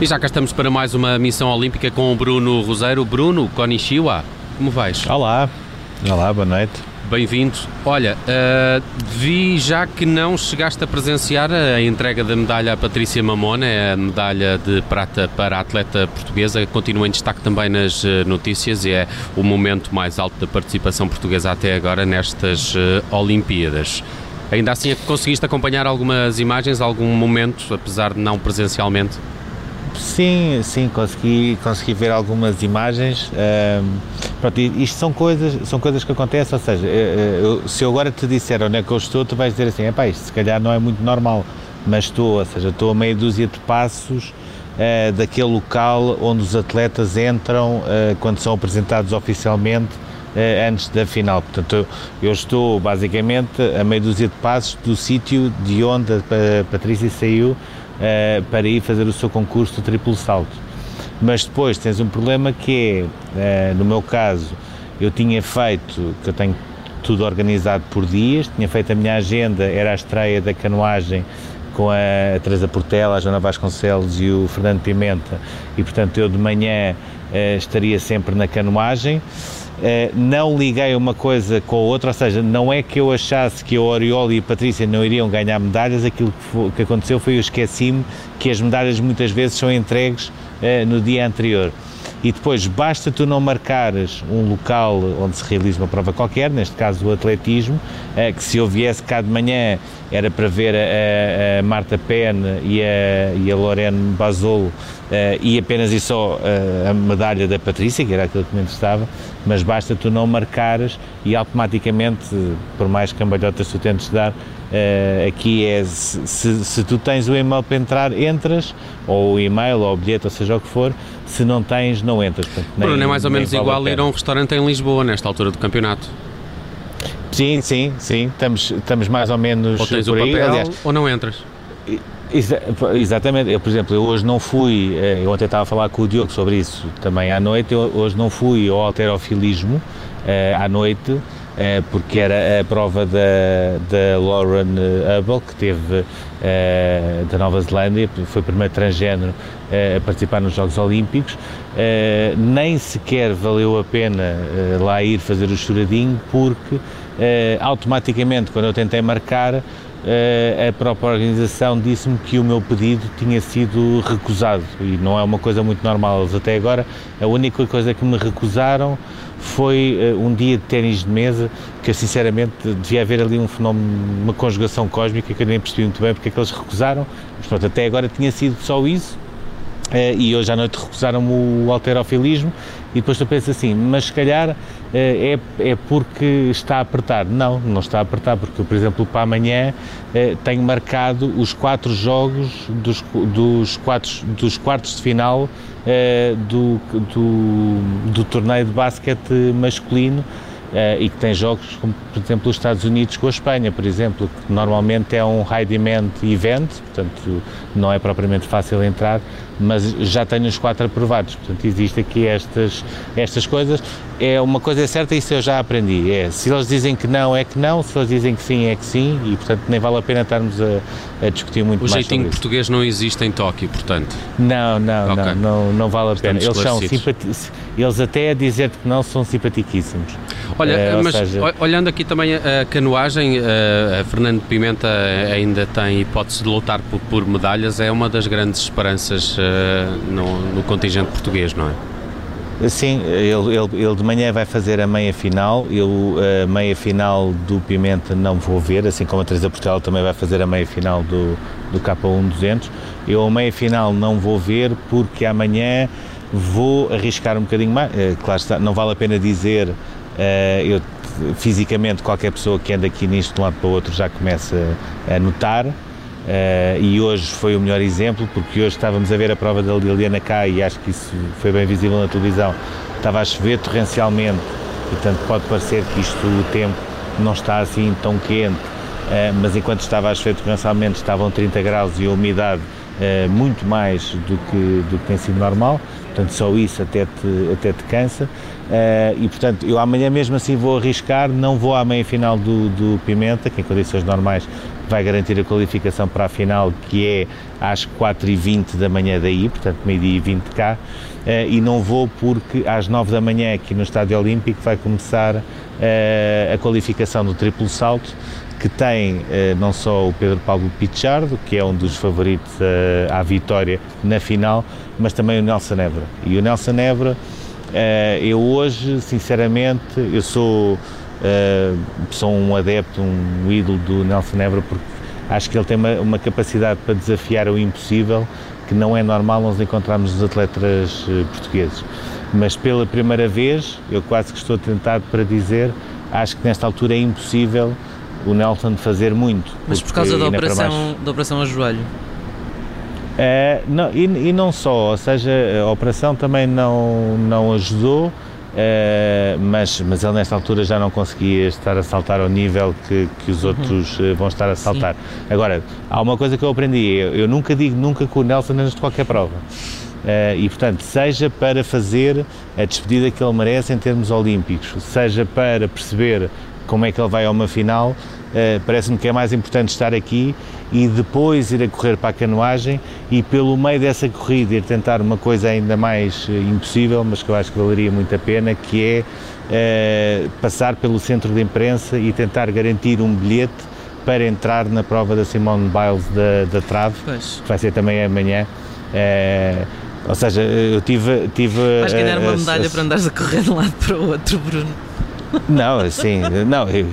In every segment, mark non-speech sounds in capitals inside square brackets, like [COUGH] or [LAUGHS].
E já cá estamos para mais uma missão olímpica com o Bruno Roseiro. Bruno, Konishiwa, como vais? Olá, olá, boa noite. Bem-vindo. Olha, uh, vi já que não chegaste a presenciar a entrega da medalha à Patrícia Mamona, é a medalha de prata para a atleta portuguesa, continua em destaque também nas uh, notícias e é o momento mais alto da participação portuguesa até agora nestas uh, Olimpíadas. Ainda assim, conseguiste acompanhar algumas imagens, algum momento, apesar de não presencialmente? Sim, sim, consegui, consegui ver algumas imagens. Um, pronto, isto são coisas, são coisas que acontecem, ou seja, eu, se eu agora te disser onde é que eu estou, tu vais dizer assim, é pá, isto se calhar não é muito normal, mas estou, ou seja, estou a meia dúzia de passos uh, daquele local onde os atletas entram uh, quando são apresentados oficialmente uh, antes da final. Portanto, eu, eu, estou basicamente a meia dúzia de passos do sítio de onde a Patrícia saiu uh, para ir fazer o seu concurso de triplo salto. Mas depois tens um problema que é, uh, no meu caso, eu tinha feito, que eu tenho tudo organizado por dias, tinha feito a minha agenda, era a estreia da canoagem com a Teresa Portela, a Joana Vasconcelos e o Fernando Pimenta, e portanto eu de manhã uh, estaria sempre na canoagem. Uh, não liguei uma coisa com a outra, ou seja, não é que eu achasse que a Oriol e a Patrícia não iriam ganhar medalhas, aquilo que, foi, que aconteceu foi eu esqueci-me que as medalhas muitas vezes são entregues uh, no dia anterior. E depois basta tu não marcares um local onde se realiza uma prova qualquer, neste caso o atletismo, uh, que se eu viesse cá de manhã era para ver a, a Marta Penn e a, e a Lorene Basolo Uh, e apenas e só uh, a medalha da Patrícia, que era aquilo que me interessava, mas basta tu não marcares e automaticamente, por mais cambalhotas tu tentes dar, uh, aqui é se, se, tu tens o e-mail para entrar, entras, ou o e-mail, ou o bilhete, ou seja o que for, se não tens, não entras. Portanto, nem, Bruno, é mais ou menos igual ir a um restaurante em Lisboa, nesta altura do campeonato. Sim, sim, sim, estamos, estamos mais ou menos ou tens o papel, aí, aliás, ou não entras. Exa exatamente, eu, por exemplo, eu hoje não fui, eh, eu ontem estava a falar com o Diogo sobre isso também à noite, eu hoje não fui ao alterofilismo uh, à noite, uh, porque era a prova da, da Lauren Hubble, que teve uh, da Nova Zelândia, foi o primeiro transgênero a participar nos Jogos Olímpicos, nem sequer valeu a pena lá ir fazer o choradinho, porque automaticamente, quando eu tentei marcar, eh, a própria organização disse-me que o meu pedido tinha sido recusado e não é uma coisa muito normal. Até agora, a única coisa que me recusaram foi uh, um dia de ténis de mesa que sinceramente devia haver ali um fenómeno, uma conjugação cósmica que eu nem percebi muito bem porque é que eles recusaram. Mas pronto, até agora tinha sido só isso Uh, e hoje à noite recusaram o alterofilismo e depois tu pensas assim, mas se calhar é, é porque está a apertar. Não, não está a apertar, porque por exemplo, para amanhã uh, tenho marcado os quatro jogos dos, dos, quatro, dos quartos de final do, do, do torneio de basquete masculino e que tem jogos como, por exemplo, os Estados Unidos com a Espanha, por exemplo, que normalmente é um high demand event, portanto não é propriamente fácil entrar, mas já tenho os quatro aprovados, portanto existe aqui estas, estas coisas. É uma coisa certa, isso eu já aprendi, é se eles dizem que não, é que não, se eles dizem que sim, é que sim, e portanto nem vale a pena estarmos a, a discutir muito o mais O jeitinho português não existe em Tóquio, portanto? Não, não, okay. não, não, não vale a pena. Eles, são eles até a dizer que não são simpaticíssimos. Olha, uh, mas seja... olhando aqui também a, canoagem, uh, a Fernando Pimenta ainda tem hipótese de lutar por, por medalhas, é uma das grandes esperanças uh, no, no contingente português, não é? Sim, ele, ele, ele, de manhã vai fazer a meia final. Eu, a meia final do Pimenta não vou ver, assim como a Teresa Portugal também vai fazer a meia final do, do K1 200. Eu a meia final não vou ver porque amanhã vou arriscar um bocadinho mais. Claro está, não vale a pena dizer eh, eu, fisicamente, qualquer pessoa que anda aqui nisto de um lado para o outro já começa a notar. Uh, e hoje foi o melhor exemplo, porque hoje estávamos a ver a prova da Liliana cá e acho que isso foi bem visível na televisão. Estava a chover torrencialmente, portanto pode parecer que isto, o tempo não está assim tão quente, uh, mas enquanto estava a chover torrencialmente estavam 30 graus e a umidade uh, muito mais do que, do que tem sido normal, portanto só isso até te, até te cansa. Uh, e portanto, eu amanhã mesmo assim vou arriscar, não vou à meia final do, do Pimenta, que em condições normais vai garantir a qualificação para a final, que é às 4h20 da manhã daí, portanto meio-dia e 20 cá, uh, e não vou porque às 9 da manhã aqui no Estádio Olímpico vai começar uh, a qualificação do triplo salto, que tem não só o Pedro Paulo Pichardo, que é um dos favoritos à vitória na final, mas também o Nelson Nebra. E o Nelson Nebra, eu hoje, sinceramente, eu sou, sou um adepto, um ídolo do Nelson Nebra, porque acho que ele tem uma, uma capacidade para desafiar o impossível que não é normal nós encontrarmos nos atletas portugueses. Mas pela primeira vez, eu quase que estou tentado para dizer, acho que nesta altura é impossível o Nelson fazer muito. Mas por causa da operação, da operação a joelho? É, não, e, e, não só, ou seja, a operação também não, não ajudou, é, mas, mas ele nesta altura já não conseguia estar a saltar ao nível que, que os uhum. outros uhum. vão estar a saltar. Sim. Agora, há uma coisa que eu aprendi, eu, eu nunca digo nunca que o Nelson antes de qualquer prova. Uh, e, portanto, seja para fazer a despedida que ele merece em termos olímpicos, seja para perceber como é que ele vai a uma final, uh, parece-me que é mais importante estar aqui e depois ir a correr para a canoagem e pelo meio dessa corrida ir tentar uma coisa ainda mais uh, impossível, mas que eu acho que valeria muito a pena, que é uh, passar pelo centro de imprensa e tentar garantir um bilhete para entrar na prova da Simone Biles da, da Trave, pois. que vai ser também amanhã. ou seja, eu tive. tive Vais ganhar uma medalha para andares a correr de um lado para o outro, Bruno. Não, assim, não, eu,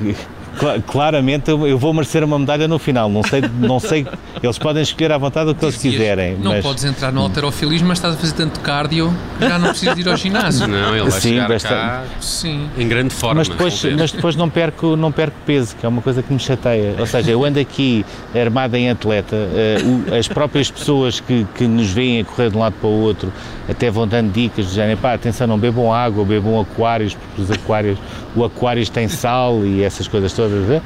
claramente eu, vou merecer uma medalha no final. Não sei, não sei, eles podem escolher à vontade o que eles quiserem. Não mas... podes entrar no alterofilismo, mas estás a fazer tanto cardio, já não precisas ir ao ginásio. Não, ele vai Sim, chegar bastante. cá Sim. em grande forma. Mas depois, mas depois não, perco, não perco peso, que é uma coisa que me chateia. Ou seja, eu ando aqui armado em atleta, uh, as próprias pessoas que, que nos veem a correr de um lado para o outro até vão dando dicas, dizendo, pá, atenção, não bebam água, bebam aquários, porque os aquários, o aquário tem sal e essas coisas todas todas,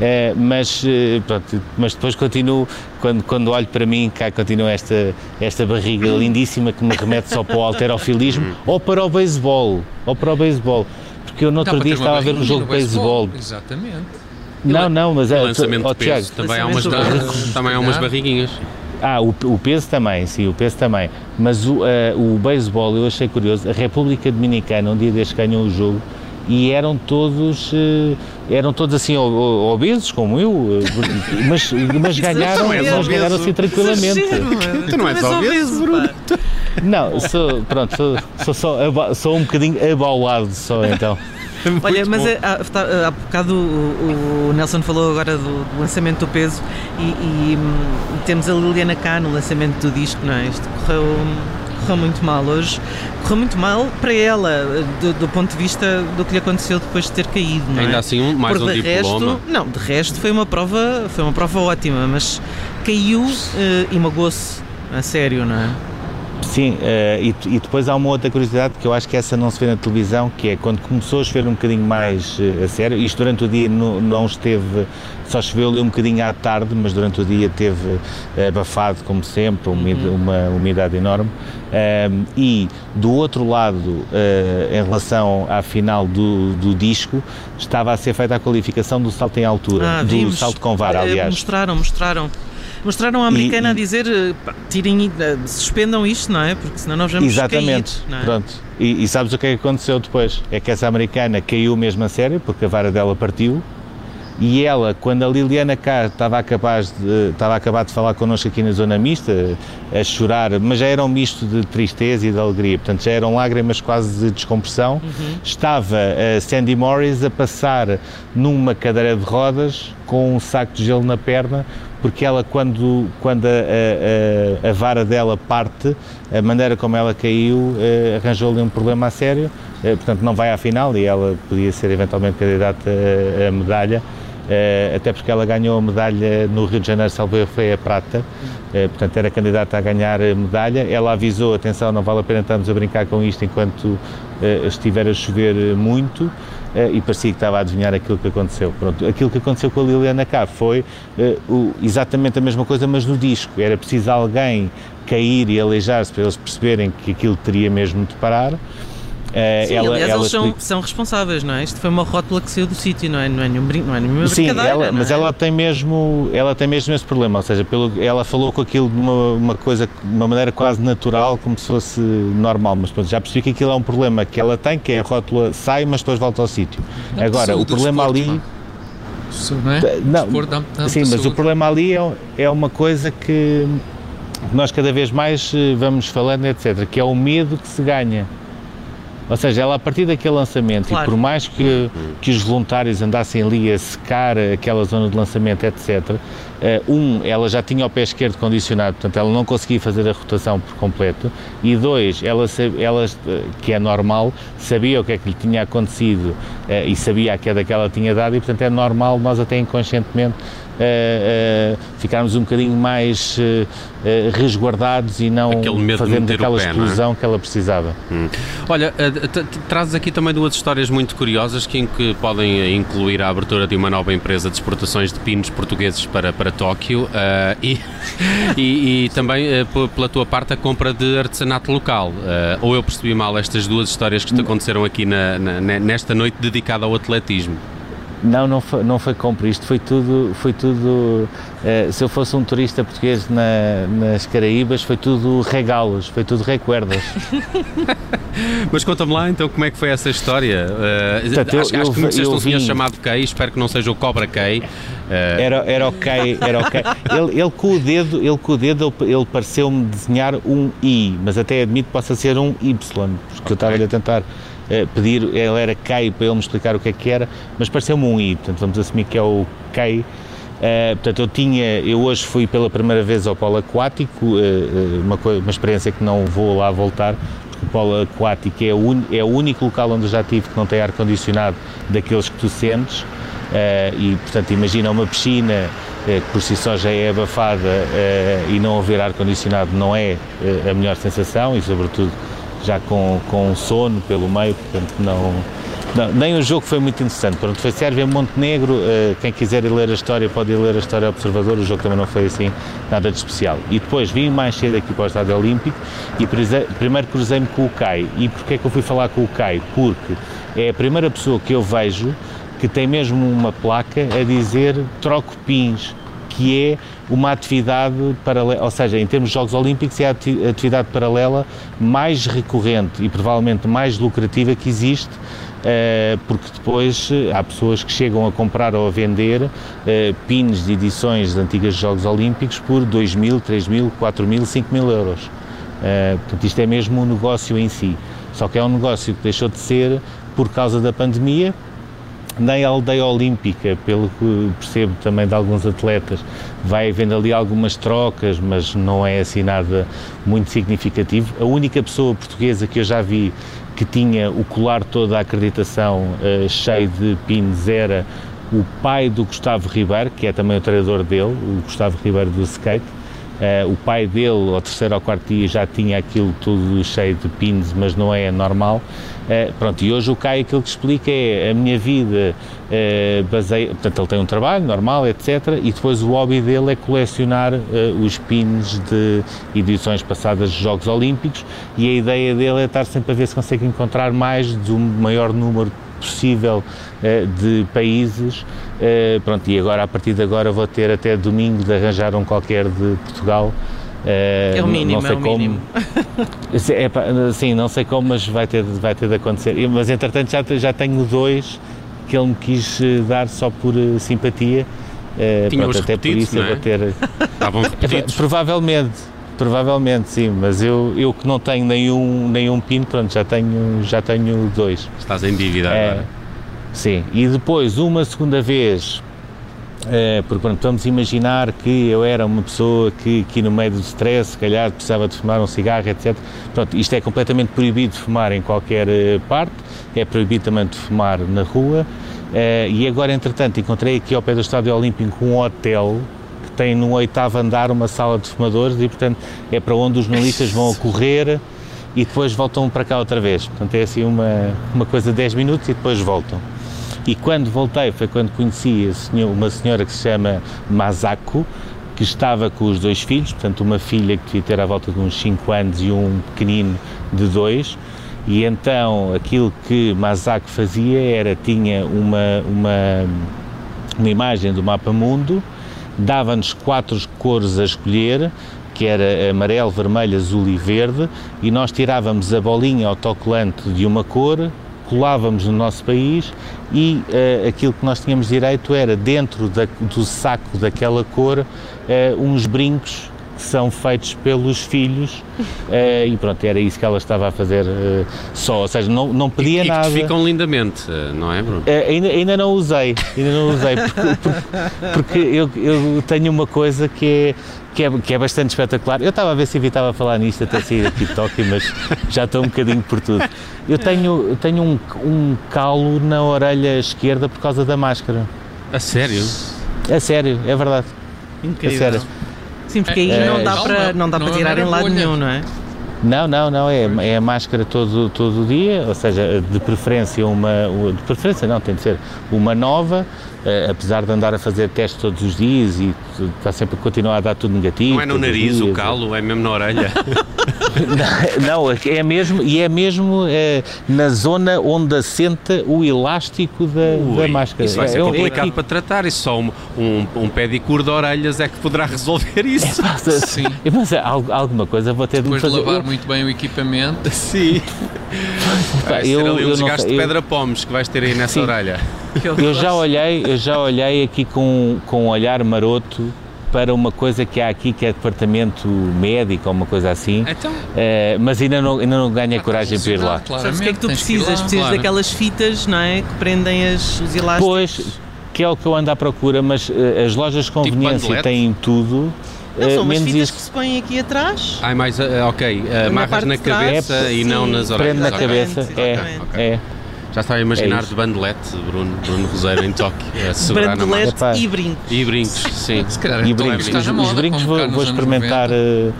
é, mas, eh, pronto, mas depois continuo, quando, quando olho para mim, cá continua esta, esta barriga lindíssima que me remete só para o alterofilismo ou para o beisebol, ou para o beisebol, porque eu no outro dia estava a ver um jogo de beisebol. Exatamente. Não, não, mas é. O lançamento de peso. Também há, umas, também há umas barriguinhas. Ah, o, o, peso também, sim, o peso também. Mas o, uh, o beisebol eu achei curioso. A República Dominicana, um dia destes ganhou o jogo e eram todos eh, eram todos assim obesos como eu eh, mas, mas [LAUGHS] ganharam mas ganharam assim tranquilamente. Tu não és obeso Bruno não sou pronto sou, sou, só, sou um bocadinho abaulado só então. Olha, mas é, há, há, há bocado o, o, Nelson falou agora do, do lançamento do peso e, e, hum, temos a Liliana cá no lançamento do disco, não é? Isto correu correu muito mal hoje. Correu muito mal para ela, do, do, ponto de vista do que lhe aconteceu depois de ter caído. Não Ainda é? assim, um, mais Porque um diploma. Resto, não, de resto foi uma prova, foi uma prova ótima, mas caiu uh, e magoou-se a sério, não é? Sim, uh, e, e, depois há uma outra curiosidade que eu acho que essa não se vê na televisão, que é quando começou a chover um bocadinho mais uh, a sério, isto durante o dia não, não esteve, só choveu um bocadinho à tarde, mas durante o dia teve uh, abafado, como sempre, uma, uhum. uma umidade enorme. e do outro lado, em relação à final do, do disco, estava a ser feita a qualificação do salto em altura, ah, do vimos. salto com vara, aliás. Mostraram, mostraram. Mostraram a americana e, a dizer tirem, suspendam isto, não é? Porque senão nós vamos Exatamente, cair, é? pronto. E, e, sabes o que é que aconteceu depois? É que essa americana caiu mesmo a sério, porque a vara dela partiu, e ela, quando a Liliana cá estava, capaz de, estava a acabar de falar connosco aqui na zona mista, a chorar, mas já era um misto de tristeza e de alegria, portanto já eram lágrimas quase de descompressão, uhum. estava a Sandy Morris a passar numa cadeira de rodas com um saco de gelo na perna, porque ela quando, quando a, a, a vara dela parte, a maneira como ela caiu eh, arranjou-lhe um problema a sério, eh, portanto não vai à final e ela podia ser eventualmente candidata a medalha, uh, até porque ela ganhou a medalha no Rio de Janeiro, salvo foi a prata, uh, portanto era candidata a ganhar a medalha. Ela avisou, atenção, não vale a pena estarmos a brincar com isto enquanto uh, estiver a chover muito. E parecia que estava a adivinhar aquilo que aconteceu. Pronto, aquilo que aconteceu com a Liliana cá foi o, exatamente a mesma coisa, mas no disco. Era preciso alguém cair e aleijar-se para eles perceberem que aquilo teria mesmo de parar. Uh, Sim, ela, aliás, ela eles são, são, responsáveis, não é? Isto foi uma rótula que saiu do sítio, não é? Não é nenhum brinco, não é nenhuma Sim, ela, mas é? ela tem mesmo, ela tem mesmo esse problema, ou seja, pelo, ela falou com aquilo de uma, uma coisa, de uma maneira quase natural, como se fosse normal, mas pronto, já percebi que aquilo é um problema que ela tem, que é a rótula sai, mas depois volta ao sítio. Agora, o problema ali... Não, é? não sim, mas saúde. o problema ali é, é uma coisa que nós cada vez mais eh, vamos falando, etc., que é o medo que se ganha. Ou seja, ela a partir daquele lançamento, claro. e por mais que, que os voluntários andassem ali a secar aquela zona de lançamento, etc., um, ela já tinha o pé esquerdo condicionado, portanto ela não conseguia fazer a rotação por completo, e dois, ela, ela eh, que é normal, sabia o que é que lhe tinha acontecido uh, e sabia a queda que ela tinha dado, e portanto é normal nós até inconscientemente uh, ficarmos um bocadinho mais uh, resguardados e não fazermos aquela pé, é? explosão é? que ela precisava. Hum. Olha, trazes aqui também duas histórias muito curiosas que, que podem incluir a abertura de uma nova empresa de exportações de pinos portugueses para, para Tóquio e, [LAUGHS] e, e, também pela tua parte a compra de artesanato local. ou eu percebi mal estas duas histórias que te aconteceram aqui na, na, nesta noite dedicada ao atletismo? Não, não foi, não foi compra, isto foi tudo, foi tudo uh, se eu fosse um turista português na, nas Caraíbas, foi tudo regalos, foi tudo recuerdas. [LAUGHS] Mas conta-me lá então como é que foi essa história. Uh, Portanto, acho, eu, acho que muitas vezes não tinham chamado Kay, espero que não seja o Cobra Kay. Uh... Era, era ok, era ok. ele, ele com o dedo, ele com o dedo, ele, ele pareceu-me desenhar um I, mas até admito que possa ser um Y, porque okay. eu estava-lhe a tentar pedir, ele era Kei para ele me explicar o que é que era, mas pareceu-me um I, portanto vamos assumir que é o Kei. Uh, portanto, eu tinha, eu hoje fui pela primeira vez ao polo aquático, uh, uma, uma experiência que não vou lá voltar, porque o polo aquático é un, é o único local onde eu já tive que não tem ar-condicionado daqueles que tu sentes, uh, e portanto imagina uma piscina que por si só já é abafada e não haver ar-condicionado não é a melhor sensação e sobretudo já com, com sono pelo meio, portanto não, não, nem o jogo foi muito interessante. Pronto, foi Sérvia Montenegro, uh, quem quiser ir ler a história pode ir ler a história Observador, o jogo também não foi assim nada de especial. E depois vim mais cedo aqui para o Estádio Olímpico e primeiro cruzei-me com o CAI. E porquê é que eu fui falar com o CAI? Porque é a primeira pessoa que eu vejo que tem mesmo uma placa a dizer troco pins que é uma atividade paralela, ou seja, em termos de Jogos Olímpicos, é a atividade paralela mais recorrente e provavelmente mais lucrativa que existe, eh, porque depois eh, há pessoas que chegam a comprar ou a vender eh, pins de edições de antigas Jogos Olímpicos por 2 mil, 3 mil, 4 mil, 5 mil euros. Portanto, isto é mesmo um negócio em si. Só que é um negócio que deixou de ser por causa da pandemia, nem a aldeia olímpica, pelo que percebo também de alguns atletas, vai havendo ali algumas trocas, mas não é assim nada muito significativo. A única pessoa portuguesa que eu já vi que tinha o colar toda a acreditação uh, cheio de pins era o pai do Gustavo Ribeiro, que é também o treinador dele, o Gustavo Ribeiro do skate. Uh, o pai dele, ao terceiro ou quarto dia, já tinha aquilo tudo cheio de pins, mas não é normal. Uh, pronto, e hoje o Caio aquilo que explica é a minha vida uh, baseia, portanto ele tem um trabalho normal, etc. E depois o hobby dele é colecionar uh, os pins de edições passadas dos Jogos Olímpicos e a ideia dele é estar sempre a ver se consegue encontrar mais de um maior número possível de países. Pronto, e agora a partir de agora vou ter até domingo de arranjar um qualquer de Portugal é o mínimo, não sei é o como, mínimo. [LAUGHS] É, sim, não sei como, mas vai ter, vai ter de acontecer. Mas entretanto já, já tenho dois que ele me quis eh, dar só por uh, simpatia. Uh, pronto, até por isso é? eu vou ter. [LAUGHS] Estavam repetidos. provavelmente, provavelmente sim, mas eu, eu que não tenho nenhum, nenhum pino, pronto, já tenho, já tenho dois. Estás em dívida é, agora. Sim, e depois uma segunda vez É, porque pronto, vamos imaginar que eu era uma pessoa que, que no meio do stress, se calhar precisava de fumar um cigarro, etc. Pronto, isto é completamente proibido de fumar em qualquer eh, parte, é proibido também de fumar na rua. É, e agora, entretanto, encontrei aqui ao pé do Estádio Olímpico um hotel que tem no oitavo andar uma sala de fumadores e, portanto, é para onde os jornalistas vão correr e depois voltam para cá outra vez. Portanto, é assim uma, uma coisa de 10 minutos e depois voltam. E quando voltei foi quando conheci uma senhora que se chama Masako, que estava com os dois filhos, portanto uma filha que devia ter à volta de uns 5 anos e um pequenino de 2, e então aquilo que Masako fazia era, tinha uma, uma, uma imagem do mapa mundo, dava-nos quatro cores a escolher, que era amarelo, vermelho, azul e verde, e nós tirávamos a bolinha autocolante de uma cor, colávamos no nosso país e uh, aquilo que nós tínhamos direito era, dentro da, do saco daquela cor, uh, uns brincos que são feitos pelos filhos uh, [LAUGHS] e pronto, era isso que ela estava a fazer uh, só, ou seja, não, não pedia e, nada. E que ficam lindamente, não é Bruno? Uh, ainda, ainda não usei, ainda não usei, porque, [LAUGHS] porque, porque eu, eu, tenho uma coisa que é, que é, que é bastante espetacular. Eu estava a ver se evitava falar nisto até sair aqui de Tóquio, mas já estou um bocadinho por tudo. Eu tenho, tenho um, um calo na orelha esquerda por causa da máscara. A sério? A sério, é verdade. Incrível. A sério. Sim, porque aí É, não dá não, para, não dá não para é tirar em lado nenhum, não é? Não, não, não, é, é a máscara todo, todo o dia, ou seja, de preferência uma, de preferência não, tem de ser uma nova, eh, apesar de andar a fazer testes todos os dias e está sempre a continuar a dar tudo negativo. Não é no nariz o dias. calo, é mesmo na orelha. [LAUGHS] Não, é mesmo, e é mesmo eh, na zona onde assenta o elástico da, da Ui, máscara. Isso vai ser É- é complicado aqui- para tratar, isso só um, um, um pedicure de orelhas é que poderá resolver isso. [LAUGHS] Sim. Mas é, al- alguma coisa vou ter de Depois de fazer. Eu- muito bem o equipamento. [LAUGHS] Sim. Vai ser eu- ali um desgaste sei, de pedra pomes que vais ter aí nessa Sim. orelha. Eu já olhei, eu já olhei aqui com, com um olhar maroto para uma coisa que há aqui que é departamento médico ou uma coisa assim, Então, eh, mas ainda não, ainda não ganhei coragem para ir lá. Sabes o que é que tu precisas? lá, Precisas claro. daquelas fitas, não é? Que prendem as, os elásticos. Pois, que é o que eu ando à procura, mas eh, as lojas de conveniência bandelete? têm tudo, Não, eh, são umas menos fitas isso. que se põem aqui atrás. ai, mais, ah, ok, ah, amarras parte na trás. cabeça É, e não sim, nas Prende orelhas. na ok. cabeça, é, exatamente. é. Já estava a imaginar É de bandelete, Bruno, Bruno Roseiro em Tóquio, a segurar na mão. E brincos. E brincos, sim. Se calhar E então brincos, está os, na os moda, brincos vou, vou experimentar. 90. eh,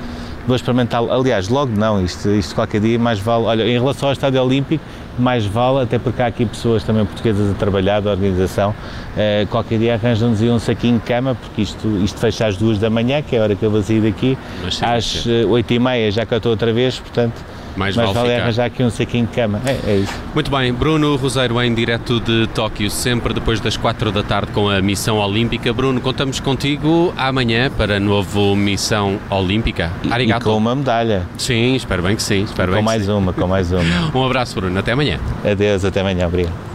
Vou experimentar, aliás, logo não, isto, isto qualquer dia mais vale. Olha, em relação ao Estádio Olímpico, mais vale, até porque há aqui pessoas também portuguesas a trabalhar da organização. eh, qualquer dia arranjam-nos um saquinho de cama, porque isto, isto fecha às duas da manhã, que é a hora que eu vou sair daqui, às eh, oito e meia, já que eu estou outra vez, portanto, Mais mais vale vale arranjar aqui um saquinho de cama. É, é isso. Muito bem, Bruno Roseiro em direto de Tóquio, sempre depois das 4 da tarde com a Missão Olímpica. Bruno, contamos contigo amanhã para a novo Missão Olímpica. E Arigato. com uma medalha, Sim, espero bem que sim. Espero com bem mais uma, com mais uma. [LAUGHS] Um abraço, Bruno. Até amanhã. Adeus, até amanhã, obrigado.